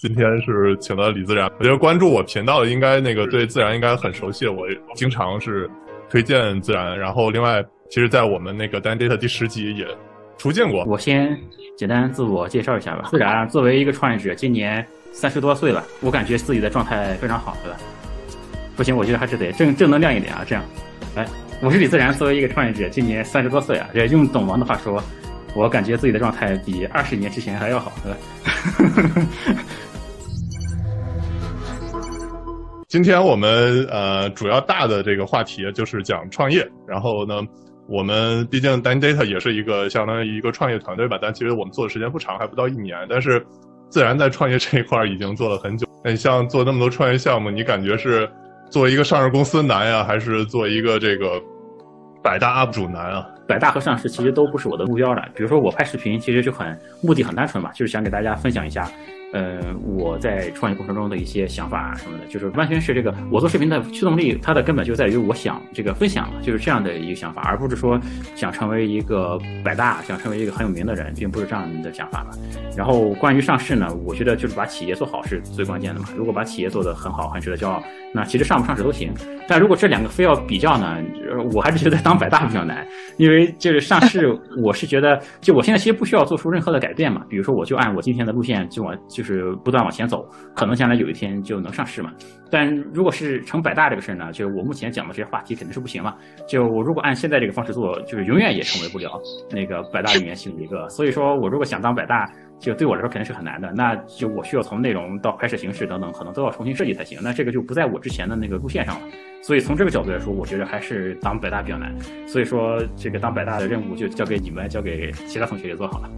今天是请到李自然，我觉得关注我频道的应该那个对自然应该很熟悉，我经常是推荐自然。然后另外，其实，在我们那个 Dan Data 第十集也出镜过。我先简单自我介绍一下吧。自然作为一个创业者，今年三十多岁了，我感觉自己的状态非常好，对吧？不行，我觉得还是得正正能量一点啊。这样，来，我是李自然，作为一个创业者，今年三十多岁啊。也用董王的话说，我感觉自己的状态比二十年之前还要好，对吧？今天我们呃主要大的这个话题就是讲创业，然后呢，我们毕竟 Dan Data 也是一个相当于一个创业团队吧，但其实我们做的时间不长，还不到一年，但是自然在创业这一块已经做了很久。那你像做那么多创业项目，你感觉是做一个上市公司难呀，还是做一个这个百大 UP 主难啊？百大和上市其实都不是我的目标了。比如说我拍视频，其实就很目的很单纯嘛，就是想给大家分享一下。呃，我在创业过程中的一些想法什么的，就是完全是这个我做视频的驱动力，它的根本就在于我想这个分享，就是这样的一个想法，而不是说想成为一个百大，想成为一个很有名的人，并不是这样的想法吧。然后关于上市呢，我觉得就是把企业做好是最关键的嘛。如果把企业做得很好，很值得骄傲，那其实上不上市都行。但如果这两个非要比较呢，我还是觉得当百大比较难，因为就是上市，我是觉得就我现在其实不需要做出任何的改变嘛。比如说，我就按我今天的路线就往。就是不断往前走，可能将来有一天就能上市嘛。但如果是成百大这个事儿呢，就是我目前讲的这些话题肯定是不行嘛。就我如果按现在这个方式做，就是永远也成为不了那个百大里面其中一个。所以说我如果想当百大，就对我来说肯定是很难的。那就我需要从内容到拍摄形式等等，可能都要重新设计才行。那这个就不在我之前的那个路线上了。所以从这个角度来说，我觉得还是当百大比较难。所以说这个当百大的任务就交给你们，交给其他同学也做好了。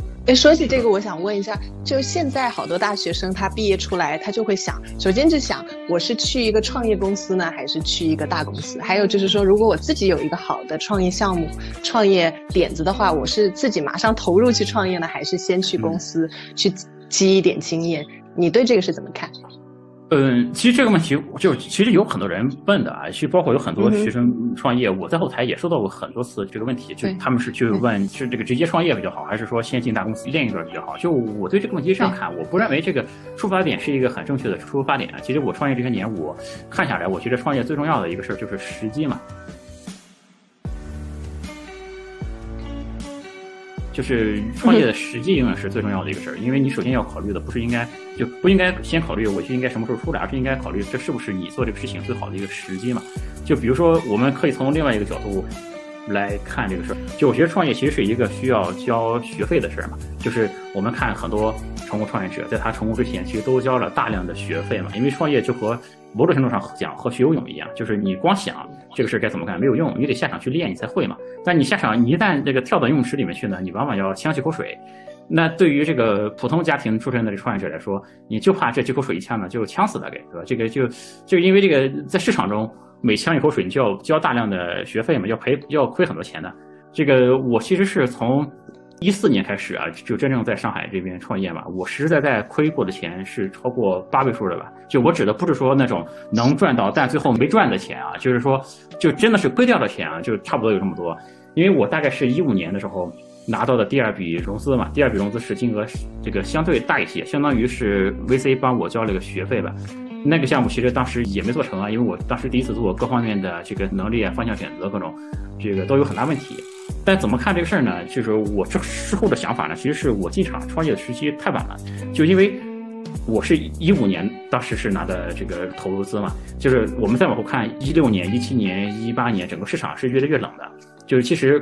哎，说起这个，我想问一下，就现在好多大学生他毕业出来，他就会想，首先就想我是去一个创业公司呢，还是去一个大公司？还有就是说，如果我自己有一个好的创业项目、创业点子的话，我是自己马上投入去创业呢，还是先去公司去积一点经验？你对这个是怎么看？嗯，其实这个问题就其实有很多人问的啊，其实包括有很多学生创业，我在后台也收到过很多次这个问题，就他们是去问是这个直接创业比较好，还是说先进大公司练一段比较好？就我对这个问题上看，我不认为这个出发点是一个很正确的出发点啊。其实我创业这些年，我看下来，我觉得创业最重要的一个事儿就是时机嘛。就是创业的时机永远是最重要的一个事儿，因为你首先要考虑的不是应该就不应该先考虑我就应该什么时候出来，而是应该考虑这是不是你做这个事情最好的一个时机嘛。就比如说，我们可以从另外一个角度来看这个事儿。就我觉得创业其实是一个需要交学费的事儿嘛。就是我们看很多成功创业者，在他成功之前，其实都交了大量的学费嘛。因为创业就和某种程度上讲和学游泳一样，就是你光想这个事该怎么干没有用，你得下场去练，你才会嘛。但你下场，你一旦这个跳到游泳池里面去呢，你往往要呛几口水。那对于这个普通家庭出身的创业者来说，你就怕这几口水一呛呢，就呛死了给，对吧？这个就就因为这个在市场中每呛一口水，你就要交大量的学费嘛，要赔要亏很多钱的。这个我其实是从。一四年开始啊，就真正在上海这边创业嘛，我实实在在亏过的钱是超过八位数的吧？就我指的不是说那种能赚到但最后没赚的钱啊，就是说就真的是亏掉的钱啊，就差不多有这么多。因为我大概是一五年的时候拿到的第二笔融资嘛，第二笔融资是金额这个相对大一些，相当于是 VC 帮我交了个学费吧。那个项目其实当时也没做成啊，因为我当时第一次做，各方面的这个能力啊、方向选择各种，这个都有很大问题。但怎么看这个事儿呢？就是我这事后的想法呢，其实是我进场创业的时期太晚了，就因为我是一五年当时是拿的这个投入资嘛，就是我们再往后看，一六年、一七年、一八年，整个市场是越来越冷的，就是其实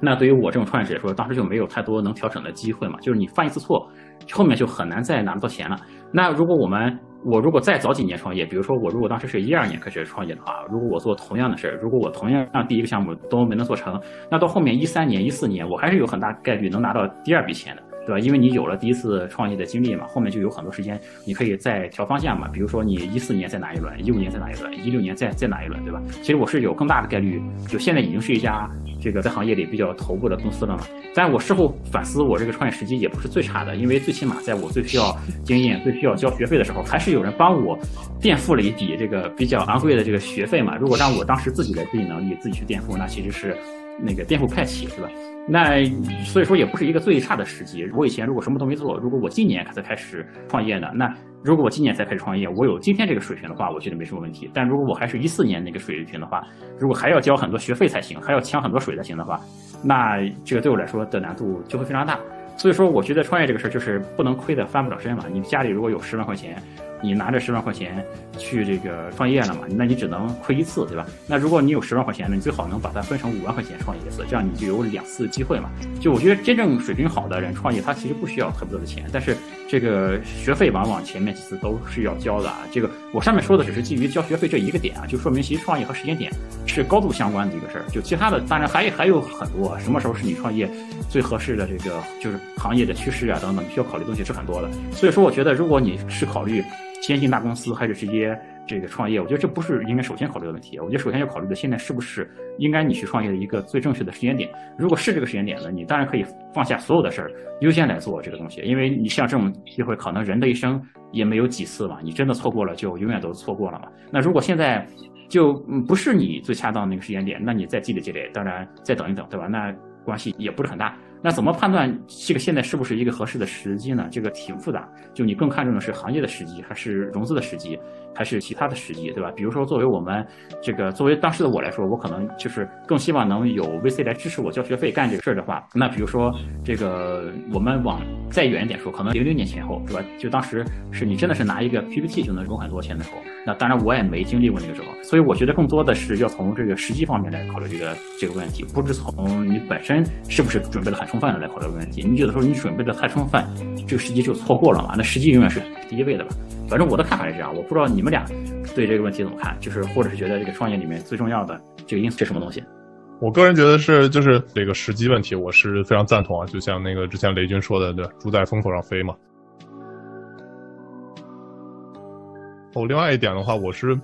那对于我这种创业者来说，当时就没有太多能调整的机会嘛，就是你犯一次错，后面就很难再拿得到钱了。那如果我们我如果再早几年创业，比如说我如果当时是一二年开始创业的话，如果我做同样的事儿，如果我同样让第一个项目都没能做成，那到后面一三年、一四年，我还是有很大概率能拿到第二笔钱的。对吧？因为你有了第一次创业的经历嘛，后面就有很多时间，你可以再调方向嘛。比如说你一四年再拿一轮，一五年再拿一轮，一六年再再拿一轮，对吧？其实我是有更大的概率，就现在已经是一家这个在行业里比较头部的公司了嘛。但我事后反思，我这个创业时机也不是最差的，因为最起码在我最需要经验、最需要交学费的时候，还是有人帮我垫付了一笔这个比较昂贵的这个学费嘛。如果让我当时自己的自己能力自己去垫付，那其实是那个垫付不太起，是吧？那所以说也不是一个最差的时机。我以前如果什么都没做，如果我今年才开始创业呢，那如果我今年才开始创业，我有今天这个水平的话，我觉得没什么问题。但如果我还是一四年那个水平的话，如果还要交很多学费才行，还要抢很多水才行的话，那这个对我来说的难度就会非常大。所以说，我觉得创业这个事儿就是不能亏的翻不了身嘛。你家里如果有十万块钱。你拿着十万块钱去这个创业了嘛？那你只能亏一次，对吧？那如果你有十万块钱呢，你最好能把它分成五万块钱创业一次，这样你就有两次机会嘛。就我觉得真正水平好的人创业，他其实不需要特别多的钱，但是这个学费往往前面几次都是要交的啊。这个我上面说的只是基于交学费这一个点啊，就说明其实创业和时间点是高度相关的一个事儿。就其他的当然还还有很多，什么时候是你创业最合适的这个就是行业的趋势啊等等，需要考虑东西是很多的。所以说，我觉得如果你是考虑。先进大公司还是直接这个创业？我觉得这不是应该首先考虑的问题。我觉得首先要考虑的，现在是不是应该你去创业的一个最正确的时间点？如果是这个时间点呢，你当然可以放下所有的事儿，优先来做这个东西。因为你像这种机会，可能人的一生也没有几次嘛，你真的错过了，就永远都错过了嘛。那如果现在就不是你最恰当的那个时间点，那你再积累积累，当然再等一等，对吧？那关系也不是很大。那怎么判断这个现在是不是一个合适的时机呢？这个挺复杂，就你更看重的是行业的时机，还是融资的时机，还是其他的时机，对吧？比如说，作为我们这个作为当时的我来说，我可能就是更希望能有 VC 来支持我交学费干这个事儿的话，那比如说这个我们往再远一点说，可能零零年前后，对吧？就当时是你真的是拿一个 PPT 就能融很多钱的时候，那当然我也没经历过那个时候，所以我觉得更多的是要从这个时机方面来考虑这个这个问题，不是从你本身是不是准备的很。充分的来考虑问题，你有的时候你准备的太充分，这个时机就错过了嘛？那时机永远是第一位的吧？反正我的看法是这样，我不知道你们俩对这个问题怎么看，就是或者是觉得这个创业里面最重要的这个因素是什么东西？我个人觉得是就是这个时机问题，我是非常赞同啊。就像那个之前雷军说的，对，猪在风口上飞嘛。哦，另外一点的话，我是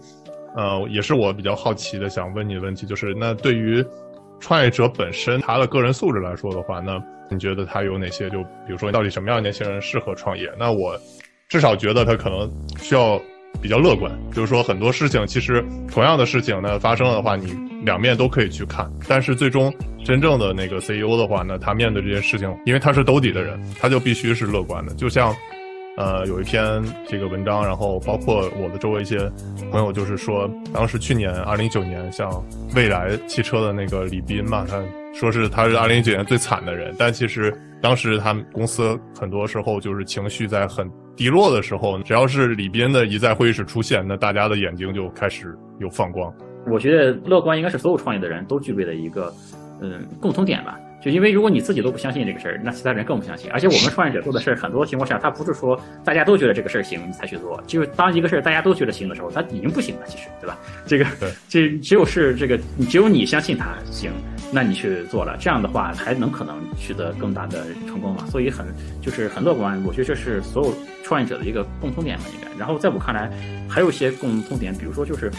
呃，也是我比较好奇的，想问你的问题，就是那对于。创业者本身他的个人素质来说的话，那你觉得他有哪些？就比如说，到底什么样的年轻人适合创业？那我至少觉得他可能需要比较乐观，就是说很多事情其实同样的事情呢发生了的话，你两面都可以去看。但是最终真正的那个 CEO 的话呢，他面对这些事情，因为他是兜底的人，他就必须是乐观的，就像。呃，有一篇这个文章，然后包括我的周围一些朋友，就是说，当时去年二零一九年，像蔚来汽车的那个李斌嘛，他说是他是二零一九年最惨的人，但其实当时他们公司很多时候就是情绪在很低落的时候，只要是李斌的一在会议室出现，那大家的眼睛就开始有放光。我觉得乐观应该是所有创业的人都具备的一个嗯共同点吧。就因为如果你自己都不相信这个事儿，那其他人更不相信。而且我们创业者做的事儿，很多情况下他不是说大家都觉得这个事儿行你才去做，就是当一个事儿大家都觉得行的时候，他已经不行了。其实，对吧？这个，这只有是这个，只有你相信它行，那你去做了，这样的话才能可能取得更大的成功嘛。所以很就是很乐观，我觉得这是所有创业者的一个共通点吧，应该。然后在我看来，还有一些共通点，比如说就是。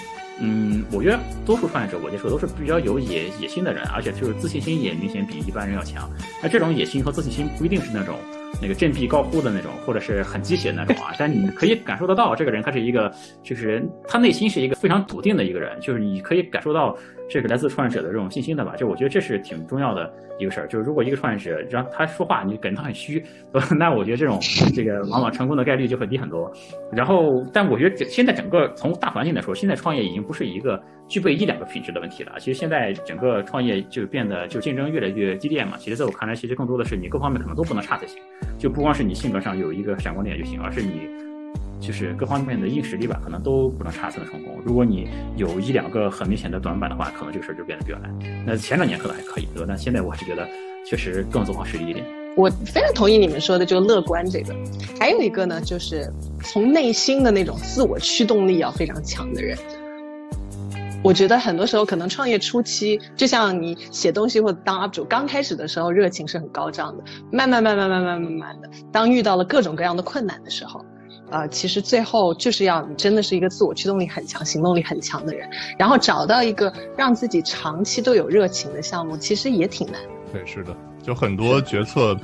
嗯，我觉得多数创业者我接触都是比较有野野心的人，而且就是自信心也明显比一般人要强。那这种野心和自信心不一定是那种那个振臂高呼的那种，或者是很鸡血的那种啊，但你可以感受得到，这个人他是一个，就是他内心是一个非常笃定的一个人，就是你可以感受到。这个来自创业者的这种信心的吧，就我觉得这是挺重要的一个事儿。就是如果一个创业者让他说话，你感觉他很虚，那我觉得这种 这个往往成功的概率就会低很多。然后，但我觉得现在整个从大环境来说，现在创业已经不是一个具备一两个品质的问题了。其实现在整个创业就变得就竞争越来越激烈嘛。其实在我看来，其实更多的是你各方面可能都不能差才行，就不光是你性格上有一个闪光点就行，而是你。就是各方面的硬实力吧，可能都不能差才能成功。如果你有一两个很明显的短板的话，可能这个事儿就变得比较难。那前两年可能还可以，对吧？但现在我还是觉得确实更走好实力一点。我非常同意你们说的，就乐观这个。还有一个呢，就是从内心的那种自我驱动力要非常强的人。我觉得很多时候可能创业初期，就像你写东西或者当 UP 主，刚开始的时候热情是很高涨的，慢慢慢慢慢慢慢慢的，当遇到了各种各样的困难的时候。呃，其实最后就是要你真的是一个自我驱动力很强、行动力很强的人，然后找到一个让自己长期都有热情的项目，其实也挺难。对，是的，就很多决策，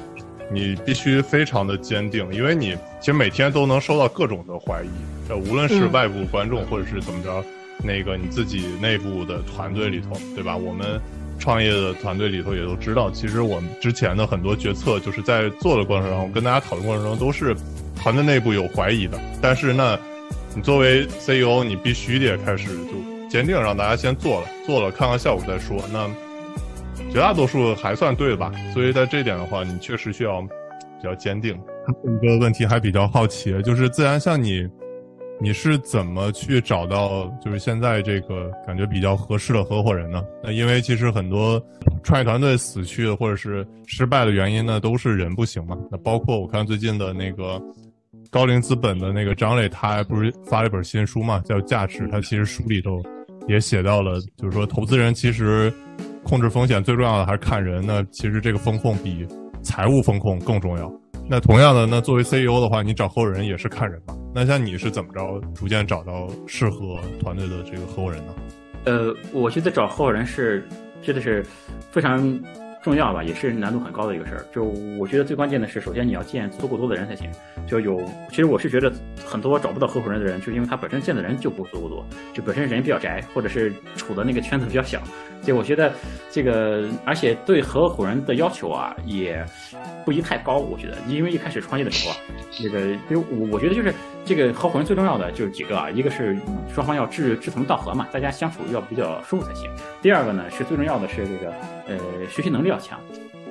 你必须非常的坚定，因为你其实每天都能收到各种的怀疑，呃，无论是外部观众或者是怎么着，那个你自己内部的团队里头，对吧？我们创业的团队里头也都知道，其实我们之前的很多决策就是在做的过程中，跟大家讨论过程中都是团队内部有怀疑的。但是呢，你作为 CEO，你必须得开始就坚定，让大家先做了，做了看看效果再说。那绝大多数还算对吧？所以在这点的话，你确实需要比较坚定。一个问题还比较好奇，就是自然像你。你是怎么去找到就是现在这个感觉比较合适的合伙人呢？那因为其实很多创业团队死去或者是失败的原因呢，都是人不行嘛。那包括我看最近的那个高瓴资本的那个张磊，他不是发了一本新书嘛，叫《价值》。他其实书里头也写到了，就是说投资人其实控制风险最重要的还是看人。那其实这个风控比财务风控更重要。那同样的，那作为 CEO 的话，你找合伙人也是看人嘛。那像你是怎么着逐渐找到适合团队的这个合伙人呢？呃，我觉得找合伙人是真的是非常重要吧，也是难度很高的一个事儿。就我觉得最关键的是，首先你要见足够多的人才行。就有，其实我是觉得很多找不到合伙人的人，就因为他本身见的人就不足够多，就本身人比较宅，或者是处的那个圈子比较小。就我觉得这个，而且对合伙人的要求啊，也不宜太高。我觉得，因为一开始创业的时候啊，这个，因为我我觉得就是这个合伙人最重要的就是几个啊，一个是双方要志志同道合嘛，大家相处要比较舒服才行。第二个呢，是最重要的是这个，呃，学习能力要强。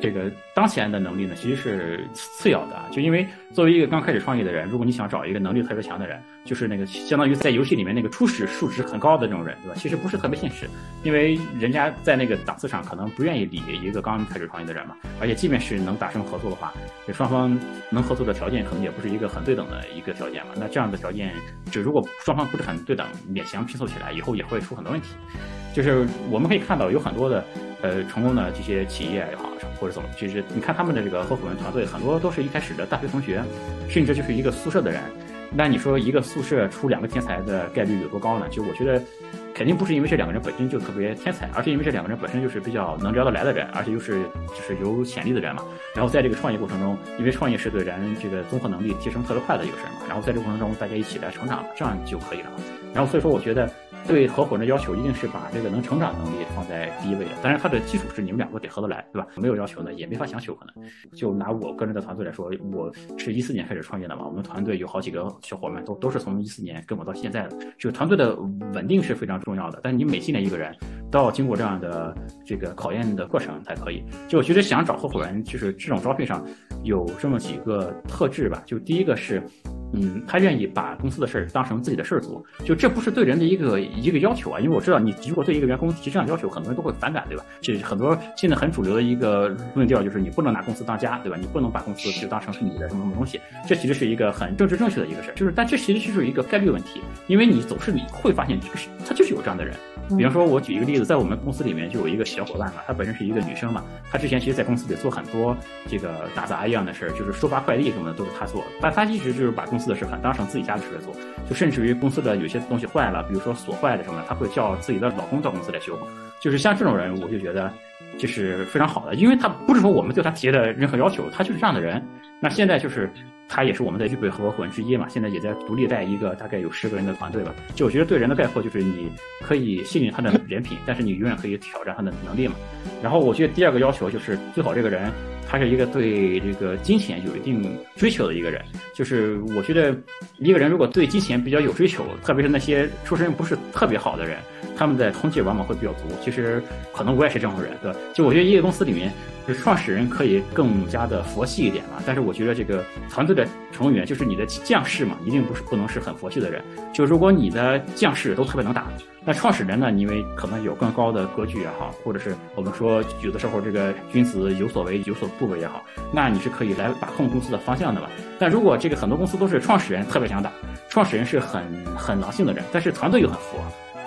这个当前的能力呢，其实是次要的啊。就因为作为一个刚开始创业的人，如果你想找一个能力特别强的人，就是那个相当于在游戏里面那个初始数值很高的这种人，对吧？其实不是特别现实，因为人家在那个档次上可能不愿意理一个刚开始创业的人嘛。而且即便是能达成合作的话，这双方能合作的条件可能也不是一个很对等的一个条件嘛。那这样的条件，就如果双方不是很对等，勉强拼凑起来，以后也会出很多问题。就是我们可以看到有很多的。呃，成功的这些企业也好，或者怎么，其实你看他们的这个合伙人团队，很多都是一开始的大学同学，甚至就是一个宿舍的人。那你说一个宿舍出两个天才的概率有多高呢？就我觉得，肯定不是因为这两个人本身就特别天才，而是因为这两个人本身就是比较能聊得来的人，而且又是就是有潜力的人嘛。然后在这个创业过程中，因为创业是对人这个综合能力提升特别快的一个事儿嘛。然后在这个过程中，大家一起来成长，这样就可以了。然后所以说，我觉得。对合伙人的要求一定是把这个能成长能力放在第一位的，当然它的基础是你们两个得合得来，对吧？没有要求呢，也没法强求。可能就拿我个人的团队来说，我是一四年开始创业的嘛，我们团队有好几个小伙伴都都是从一四年跟我到现在的。这个团队的稳定是非常重要的，但是你每进来一个人，都要经过这样的这个考验的过程才可以。就我觉得想找合伙人，就是这种招聘上有这么几个特质吧。就第一个是。嗯，他愿意把公司的事儿当成自己的事儿做，就这不是对人的一个一个要求啊。因为我知道，你如果对一个员工提这样要求，很多人都会反感，对吧？这很多现在很主流的一个论调就是，你不能拿公司当家，对吧？你不能把公司就当成是你的什么什么东西。这其实是一个很政治正确的一个事儿，就是，但这其实就是一个概率问题，因为你总是你会发现，这个是他就是有这样的人。比方说，我举一个例子，在我们公司里面就有一个小伙伴嘛，她本身是一个女生嘛，她之前其实，在公司里做很多这个打杂一样的事儿，就是收发快递什么的都是她做，但她一直就是把公司的事很当成自己家的事来做，就甚至于公司的有些东西坏了，比如说锁坏了什么，她会叫自己的老公到公司来修，就是像这种人，我就觉得就是非常好的，因为他不是说我们对他提的任何要求，他就是这样的人。那现在就是。他也是我们的预备合伙人之一嘛，现在也在独立带一个大概有十个人的团队吧。就我觉得对人的概括就是你可以信任他的人品，但是你永远可以挑战他的能力嘛。然后我觉得第二个要求就是最好这个人他是一个对这个金钱有一定追求的一个人。就是我觉得一个人如果对金钱比较有追求，特别是那些出身不是特别好的人，他们的冲劲往往会比较足。其实可能我也是这种人，对吧？就我觉得一个公司里面。就创始人可以更加的佛系一点嘛，但是我觉得这个团队的成员，就是你的将士嘛，一定不是不能是很佛系的人。就如果你的将士都特别能打，那创始人呢，因为可能有更高的格局也好，或者是我们说有的时候这个君子有所为有所不为也好，那你是可以来把控公司的方向的嘛。但如果这个很多公司都是创始人特别想打，创始人是很很狼性的人，但是团队又很佛。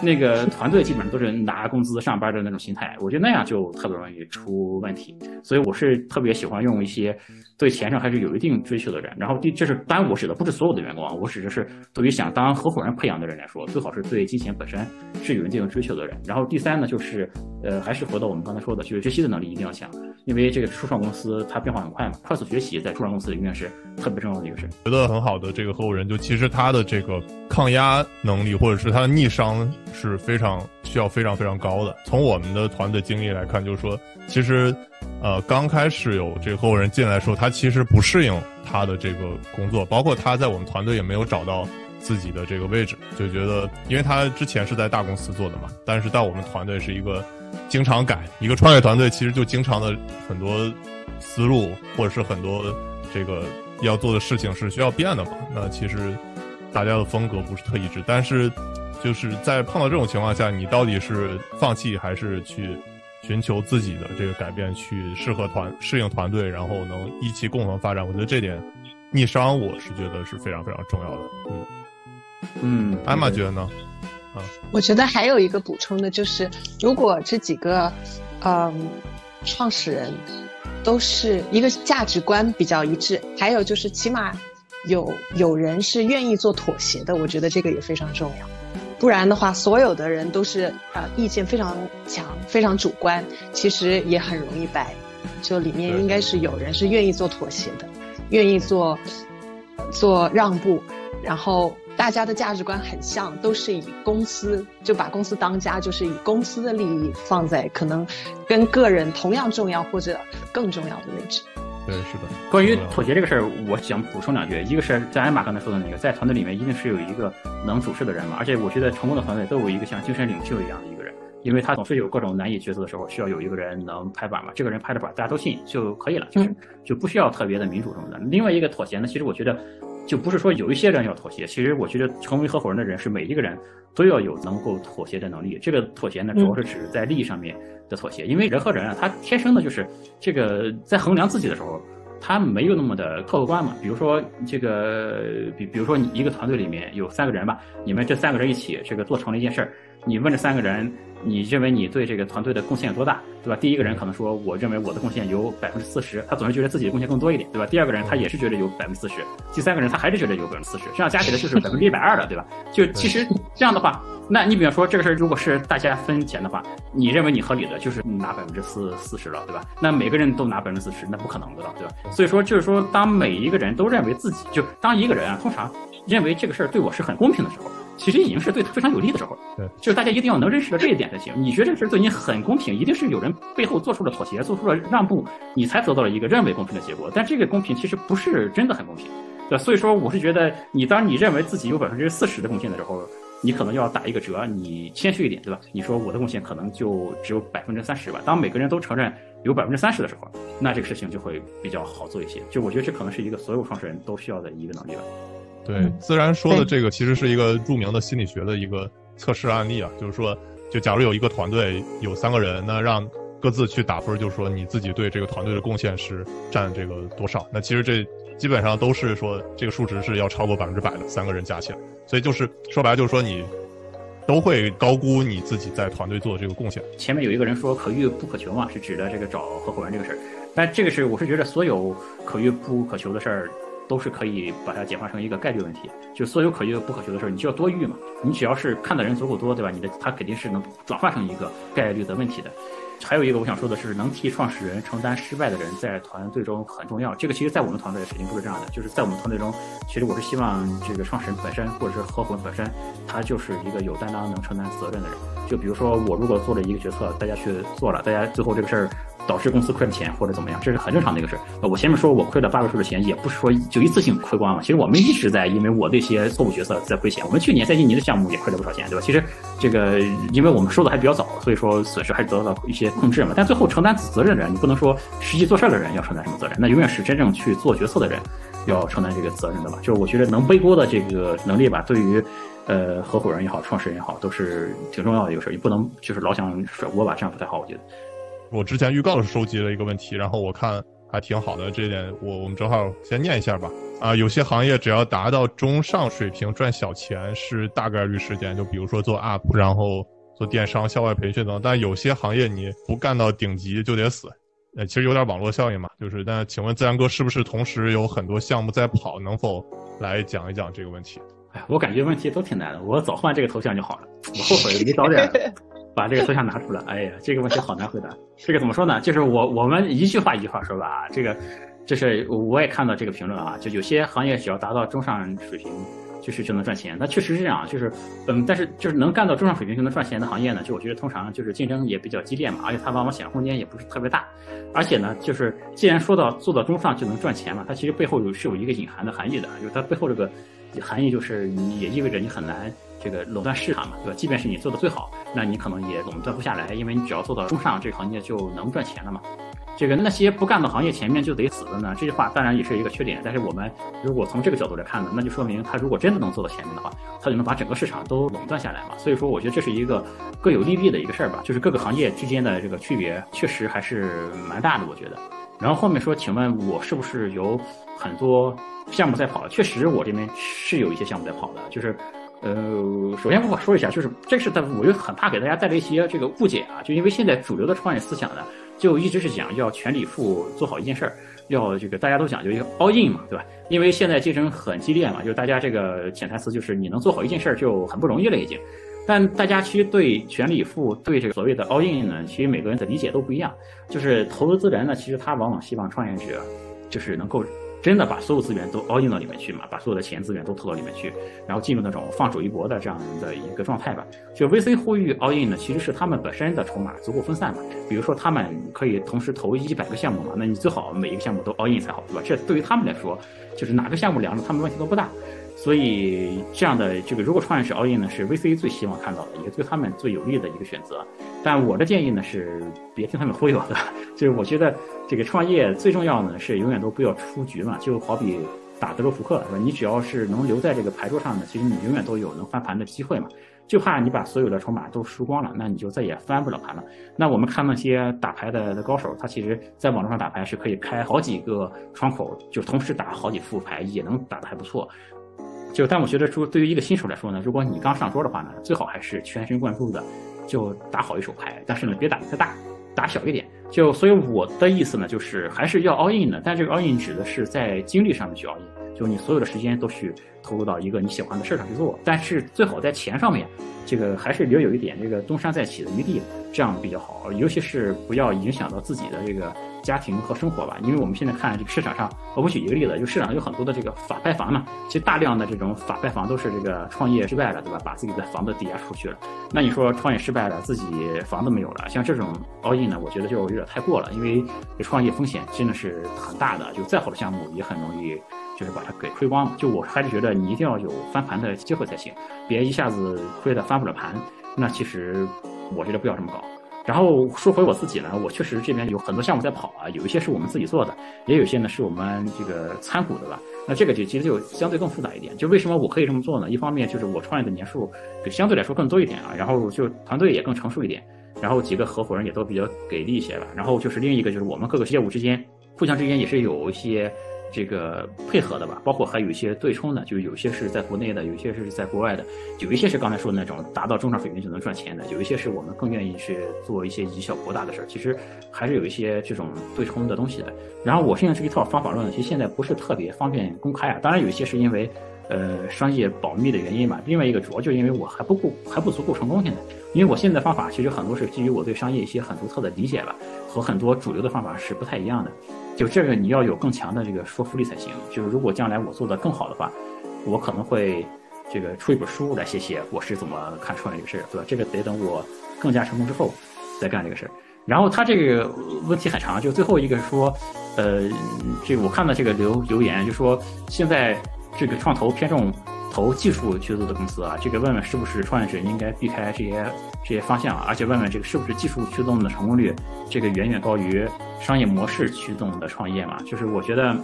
那个团队基本上都是拿工资上班的那种心态，我觉得那样就特别容易出问题，所以我是特别喜欢用一些。对钱上还是有一定追求的人，然后第这是当然我指的不是所有的员工啊，我指的是对于想当合伙人培养的人来说，最好是对金钱本身是有一定追求的人。然后第三呢，就是呃，还是回到我们刚才说的，就是学习的能力一定要强，因为这个初创公司它变化很快嘛，快速学习在初创公司永远是特别重要的一个事。觉得很好的这个合伙人，就其实他的这个抗压能力或者是他的逆商是非常需要非常非常高的。从我们的团队经历来看，就是说，其实，呃，刚开始有这个合伙人进来的时候，他其实不适应他的这个工作，包括他在我们团队也没有找到自己的这个位置，就觉得，因为他之前是在大公司做的嘛，但是到我们团队是一个经常改，一个创业团队其实就经常的很多思路或者是很多这个要做的事情是需要变的嘛，那其实。大家的风格不是特一致，但是就是在碰到这种情况下，你到底是放弃还是去寻求自己的这个改变，去适合团适应团队，然后能一起共同发展？我觉得这点逆商我是觉得是非常非常重要的。嗯嗯，艾玛觉得呢？啊，我觉得还有一个补充的就是，如果这几个嗯创始人都是一个价值观比较一致，还有就是起码。有有人是愿意做妥协的，我觉得这个也非常重要。不然的话，所有的人都是呃意见非常强、非常主观，其实也很容易掰。就里面应该是有人是愿意做妥协的，愿意做做让步，然后大家的价值观很像，都是以公司就把公司当家，就是以公司的利益放在可能跟个人同样重要或者更重要的位置。对，是的。关于妥协这个事儿，我想补充两句。一个是在艾玛刚才说的那个，在团队里面一定是有一个能主事的人嘛。而且我觉得成功的团队都有一个像精神领袖一样的一个人，因为他总是有各种难以抉择的时候，需要有一个人能拍板嘛。这个人拍的板，大家都信就可以了，就是就不需要特别的民主什么的。另外一个妥协呢，其实我觉得就不是说有一些人要妥协，其实我觉得成为合伙人的人是每一个人都要有能够妥协的能力。这个妥协呢，主要是指在利益上面的妥协，因为人和人啊，他天生的就是这个在衡量自己的时候。他没有那么的客观嘛，比如说这个，比比如说你一个团队里面有三个人吧，你们这三个人一起这个做成了一件事儿，你问这三个人。你认为你对这个团队的贡献有多大，对吧？第一个人可能说，我认为我的贡献有百分之四十，他总是觉得自己的贡献更多一点，对吧？第二个人他也是觉得有百分之四十，第三个人他还是觉得有百分之四十，这样加起来就是百分之一百二了，对吧？就其实这样的话，那你比方说这个事儿如果是大家分钱的话，你认为你合理的就是拿百分之四四十了，对吧？那每个人都拿百分之四十，那不可能的了，对吧？所以说就是说，当每一个人都认为自己就当一个人啊，通常认为这个事儿对我是很公平的时候。其实已经是对他非常有利的时候，对，就是大家一定要能认识到这一点才行。你觉得这事对你很公平，一定是有人背后做出了妥协，做出了让步，你才得到了一个认为公平的结果。但这个公平其实不是真的很公平，对所以说，我是觉得你当你认为自己有百分之四十的贡献的时候，你可能要打一个折，你谦虚一点，对吧？你说我的贡献可能就只有百分之三十吧。当每个人都承认有百分之三十的时候，那这个事情就会比较好做一些。就我觉得这可能是一个所有创始人都需要的一个能力吧。对，自然说的这个其实是一个著名的心理学的一个测试案例啊，就是说，就假如有一个团队有三个人，那让各自去打分，就是说你自己对这个团队的贡献是占这个多少？那其实这基本上都是说这个数值是要超过百分之百的，三个人加起来，所以就是说白了就是说你都会高估你自己在团队做的这个贡献。前面有一个人说可遇不可求嘛，是指的这个找合伙人这个事儿，但这个是我是觉得所有可遇不可求的事儿。都是可以把它简化成一个概率问题，就所有可遇不可求的事儿，你就要多遇嘛。你只要是看的人足够多，对吧？你的它肯定是能转化成一个概率的问题的。还有一个我想说的是，能替创始人承担失败的人在团队中很重要。这个其实在我们团队肯定不是这样的，就是在我们团队中，其实我是希望这个创始人本身或者是合伙人本身，他就是一个有担当、能承担责任的人。就比如说我如果做了一个决策，大家去做了，大家最后这个事儿。导致公司亏了钱或者怎么样，这是很正常的一个事儿。我前面说我亏了八位数的钱，也不是说就一次性亏光了。其实我们一直在因为我的一些错误决策在亏钱。我们去年在印尼的项目也亏了不少钱，对吧？其实这个因为我们收的还比较早，所以说损失还是得到了一些控制嘛。但最后承担责任的人，你不能说实际做事儿的人要承担什么责任，那永远是真正去做决策的人要承担这个责任的吧？就是我觉得能背锅的这个能力吧，对于呃合伙人也好，创始人也好，都是挺重要的一个事儿。你不能就是老想甩锅吧，这样不太好，我觉得。我之前预告的收集了一个问题，然后我看还挺好的，这一点我我们正好先念一下吧。啊，有些行业只要达到中上水平赚小钱是大概率事件，就比如说做 UP，然后做电商、校外培训等。但有些行业你不干到顶级就得死，呃，其实有点网络效应嘛。就是，但请问自然哥是不是同时有很多项目在跑？能否来讲一讲这个问题？哎，我感觉问题都挺难的，我早换这个头像就好了。我后悔没早点。把这个头像拿出来，哎呀，这个问题好难回答。这个怎么说呢？就是我我们一句话一句话说吧。啊这个，就是我也看到这个评论啊，就有些行业只要达到中上水平。就是就能赚钱，那确实是这样，就是，嗯，但是就是能干到中上水平就能赚钱的行业呢，就我觉得通常就是竞争也比较激烈嘛，而且它往往想象空间也不是特别大，而且呢，就是既然说到做到中上就能赚钱嘛，它其实背后有是有一个隐含的含义的，就是它背后这个含义就是也意味着你很难这个垄断市场嘛，对吧？即便是你做的最好，那你可能也垄断不下来，因为你只要做到中上这个行业就能赚钱了嘛。这个那些不干的行业前面就得死的呢？这句话当然也是一个缺点，但是我们如果从这个角度来看呢，那就说明他如果真的能做到前面的话，他就能把整个市场都垄断下来嘛。所以说，我觉得这是一个各有利弊的一个事儿吧，就是各个行业之间的这个区别确实还是蛮大的，我觉得。然后后面说，请问我是不是有很多项目在跑？确实，我这边是有一些项目在跑的，就是，呃，首先我说一下，就是这是的，我就很怕给大家带来一些这个误解啊，就因为现在主流的创业思想呢。就一直是讲要全力以赴做好一件事儿，要这个大家都讲究一个 all in 嘛，对吧？因为现在竞争很激烈嘛，就大家这个潜台词就是你能做好一件事儿就很不容易了已经。但大家其实对全力以赴对这个所谓的 all in 呢，其实每个人的理解都不一样。就是投资人呢，其实他往往希望创业者就是能够。真的把所有资源都 all in 到里面去嘛？把所有的钱资源都投到里面去，然后进入那种放手一搏的这样的一个状态吧。就 VC 呼吁 all in 呢，其实是他们本身的筹码足够分散嘛。比如说他们可以同时投一百个项目嘛，那你最好每一个项目都 all in 才好，对吧？这对于他们来说，就是哪个项目凉了，他们问题都不大。所以这样的这个，如果创业是 all in 呢，是 VC 最希望看到的，也是对他们最有利的一个选择。但我的建议呢是，别听他们忽悠的。就是我觉得这个创业最重要呢是永远都不要出局嘛，就好比打德州扑克是吧？你只要是能留在这个牌桌上呢，其实你永远都有能翻盘的机会嘛。就怕你把所有的筹码都输光了，那你就再也翻不了盘了。那我们看那些打牌的高手，他其实在网络上打牌是可以开好几个窗口，就同时打好几副牌，也能打得还不错。就但我觉得说，对于一个新手来说呢，如果你刚上桌的话呢，最好还是全神贯注的，就打好一手牌。但是呢，别打太大，打小一点。就所以我的意思呢，就是还是要 all in 的。但这个 all in 指的是在精力上面去 all in，就你所有的时间都去投入到一个你喜欢的事上去做。但是最好在钱上面，这个还是留有一点这个东山再起的余地，这样比较好。尤其是不要影响到自己的这个。家庭和生活吧，因为我们现在看这个市场上，我们举一个例子，就市场上有很多的这个法拍房嘛，其实大量的这种法拍房都是这个创业失败了，对吧？把自己的房子抵押出去了。那你说创业失败了，自己房子没有了，像这种 all in 呢，我觉得就有点太过了，因为创业风险真的是很大的，就再好的项目也很容易就是把它给亏光。就我还是觉得你一定要有翻盘的机会才行，别一下子亏的翻不了盘。那其实我觉得不要这么搞。然后说回我自己呢，我确实这边有很多项目在跑啊，有一些是我们自己做的，也有些呢是我们这个参股的吧。那这个就其实就相对更复杂一点。就为什么我可以这么做呢？一方面就是我创业的年数就相对来说更多一点啊，然后就团队也更成熟一点，然后几个合伙人也都比较给力一些吧。然后就是另一个就是我们各个业务之间互相之间也是有一些。这个配合的吧，包括还有一些对冲的，就是有些是在国内的，有些是在国外的，有一些是刚才说的那种达到中上水平就能赚钱的，有一些是我们更愿意去做一些以小博大的事儿。其实还是有一些这种对冲的东西的。然后我现在这一套方法论，其实现在不是特别方便公开啊。当然有一些是因为呃商业保密的原因嘛，另外一个主要就是因为我还不够还不足够成功现在，因为我现在方法其实很多是基于我对商业一些很独特的理解吧，和很多主流的方法是不太一样的。就这个你要有更强的这个说服力才行。就是如果将来我做的更好的话，我可能会这个出一本书来写写我是怎么看创业这个事儿，对吧？这个得等我更加成功之后再干这个事儿。然后他这个问题很长，就最后一个说，呃，这个我看到这个留留言就说现在这个创投偏重。投技术驱动的公司啊，这个问问是不是创业者应该避开这些这些方向，啊而且问问这个是不是技术驱动的成功率，这个远远高于商业模式驱动的创业嘛？就是我觉得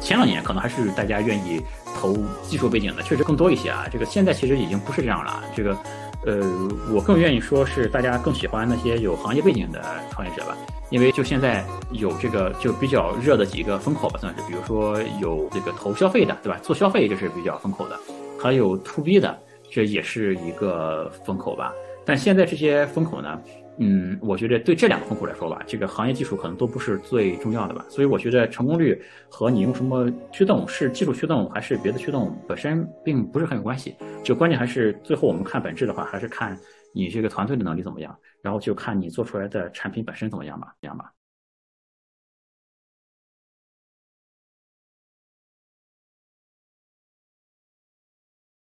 前两年可能还是大家愿意投技术背景的，确实更多一些啊。这个现在其实已经不是这样了。这个呃，我更愿意说是大家更喜欢那些有行业背景的创业者吧，因为就现在有这个就比较热的几个风口吧，算是，比如说有这个投消费的，对吧？做消费这是比较风口的。还有 to B 的，这也是一个风口吧。但现在这些风口呢，嗯，我觉得对这两个风口来说吧，这个行业技术可能都不是最重要的吧。所以我觉得成功率和你用什么驱动，是技术驱动还是别的驱动，本身并不是很有关系。就关键还是最后我们看本质的话，还是看你这个团队的能力怎么样，然后就看你做出来的产品本身怎么样吧，这样吧。